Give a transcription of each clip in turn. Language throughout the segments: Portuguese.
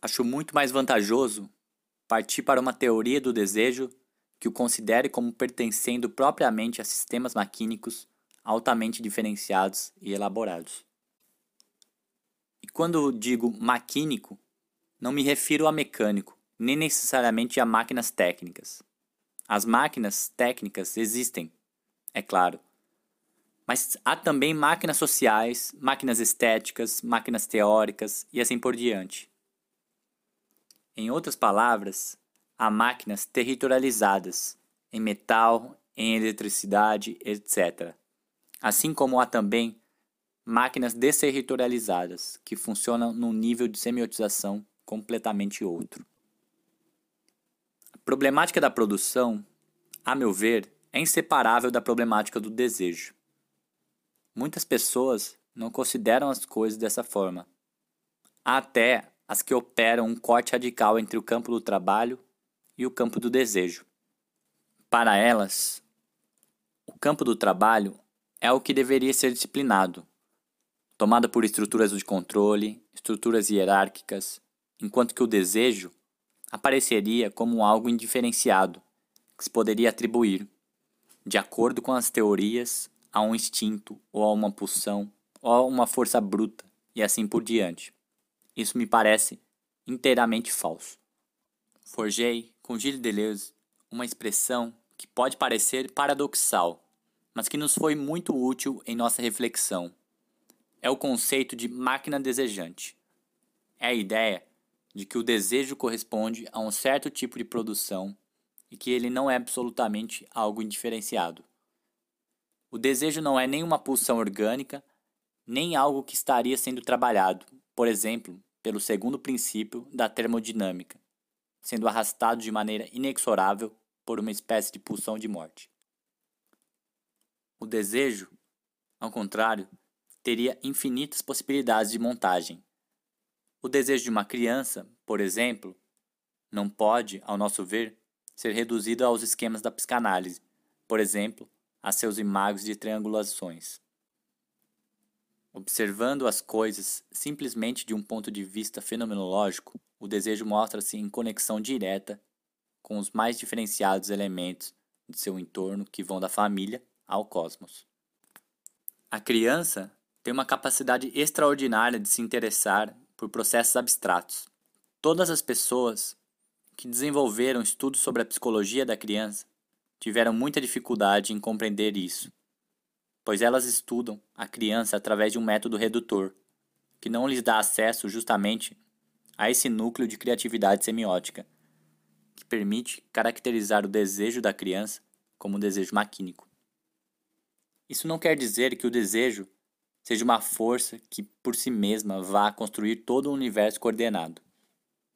acho muito mais vantajoso partir para uma teoria do desejo que o considere como pertencendo propriamente a sistemas maquínicos altamente diferenciados e elaborados. E quando digo maquínico, não me refiro a mecânico, nem necessariamente a máquinas técnicas. As máquinas técnicas existem, é claro. Mas há também máquinas sociais, máquinas estéticas, máquinas teóricas e assim por diante. Em outras palavras, há máquinas territorializadas, em metal, em eletricidade, etc. Assim como há também máquinas desterritorializadas, que funcionam num nível de semiotização completamente outro. A problemática da produção, a meu ver, é inseparável da problemática do desejo. Muitas pessoas não consideram as coisas dessa forma. Há até as que operam um corte radical entre o campo do trabalho e o campo do desejo. Para elas, o campo do trabalho é o que deveria ser disciplinado, tomado por estruturas de controle, estruturas hierárquicas, enquanto que o desejo apareceria como algo indiferenciado que se poderia atribuir, de acordo com as teorias, a um instinto ou a uma pulsão ou a uma força bruta e assim por diante. Isso me parece inteiramente falso. Forjei com Gilles Deleuze uma expressão que pode parecer paradoxal, mas que nos foi muito útil em nossa reflexão. É o conceito de máquina desejante. É a ideia de que o desejo corresponde a um certo tipo de produção e que ele não é absolutamente algo indiferenciado. O desejo não é nem uma pulsão orgânica, nem algo que estaria sendo trabalhado, por exemplo, pelo segundo princípio da termodinâmica, sendo arrastado de maneira inexorável por uma espécie de pulsão de morte. O desejo, ao contrário, teria infinitas possibilidades de montagem, o desejo de uma criança, por exemplo, não pode, ao nosso ver, ser reduzido aos esquemas da psicanálise, por exemplo, a seus imagos de triangulações. Observando as coisas simplesmente de um ponto de vista fenomenológico, o desejo mostra-se em conexão direta com os mais diferenciados elementos de seu entorno que vão da família ao cosmos. A criança tem uma capacidade extraordinária de se interessar por processos abstratos. Todas as pessoas que desenvolveram estudos sobre a psicologia da criança tiveram muita dificuldade em compreender isso, pois elas estudam a criança através de um método redutor, que não lhes dá acesso justamente a esse núcleo de criatividade semiótica, que permite caracterizar o desejo da criança como um desejo maquínico. Isso não quer dizer que o desejo seja uma força que por si mesma vá construir todo um universo coordenado.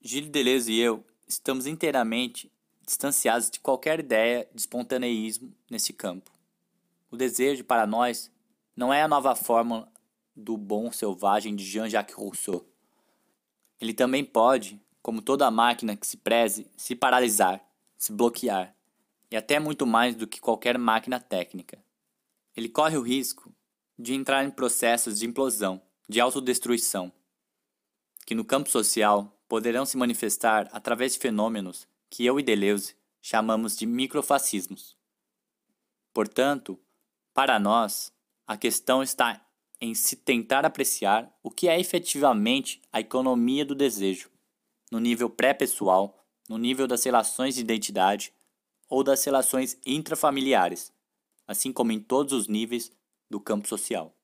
Gilles Deleuze e eu estamos inteiramente distanciados de qualquer ideia de espontaneísmo nesse campo. O desejo para nós não é a nova fórmula do bom selvagem de Jean-Jacques Rousseau. Ele também pode, como toda máquina que se preze, se paralisar, se bloquear, e até muito mais do que qualquer máquina técnica. Ele corre o risco de entrar em processos de implosão, de autodestruição, que no campo social poderão se manifestar através de fenômenos que eu e Deleuze chamamos de microfascismos. Portanto, para nós, a questão está em se tentar apreciar o que é efetivamente a economia do desejo, no nível pré-pessoal, no nível das relações de identidade ou das relações intrafamiliares, assim como em todos os níveis do campo social.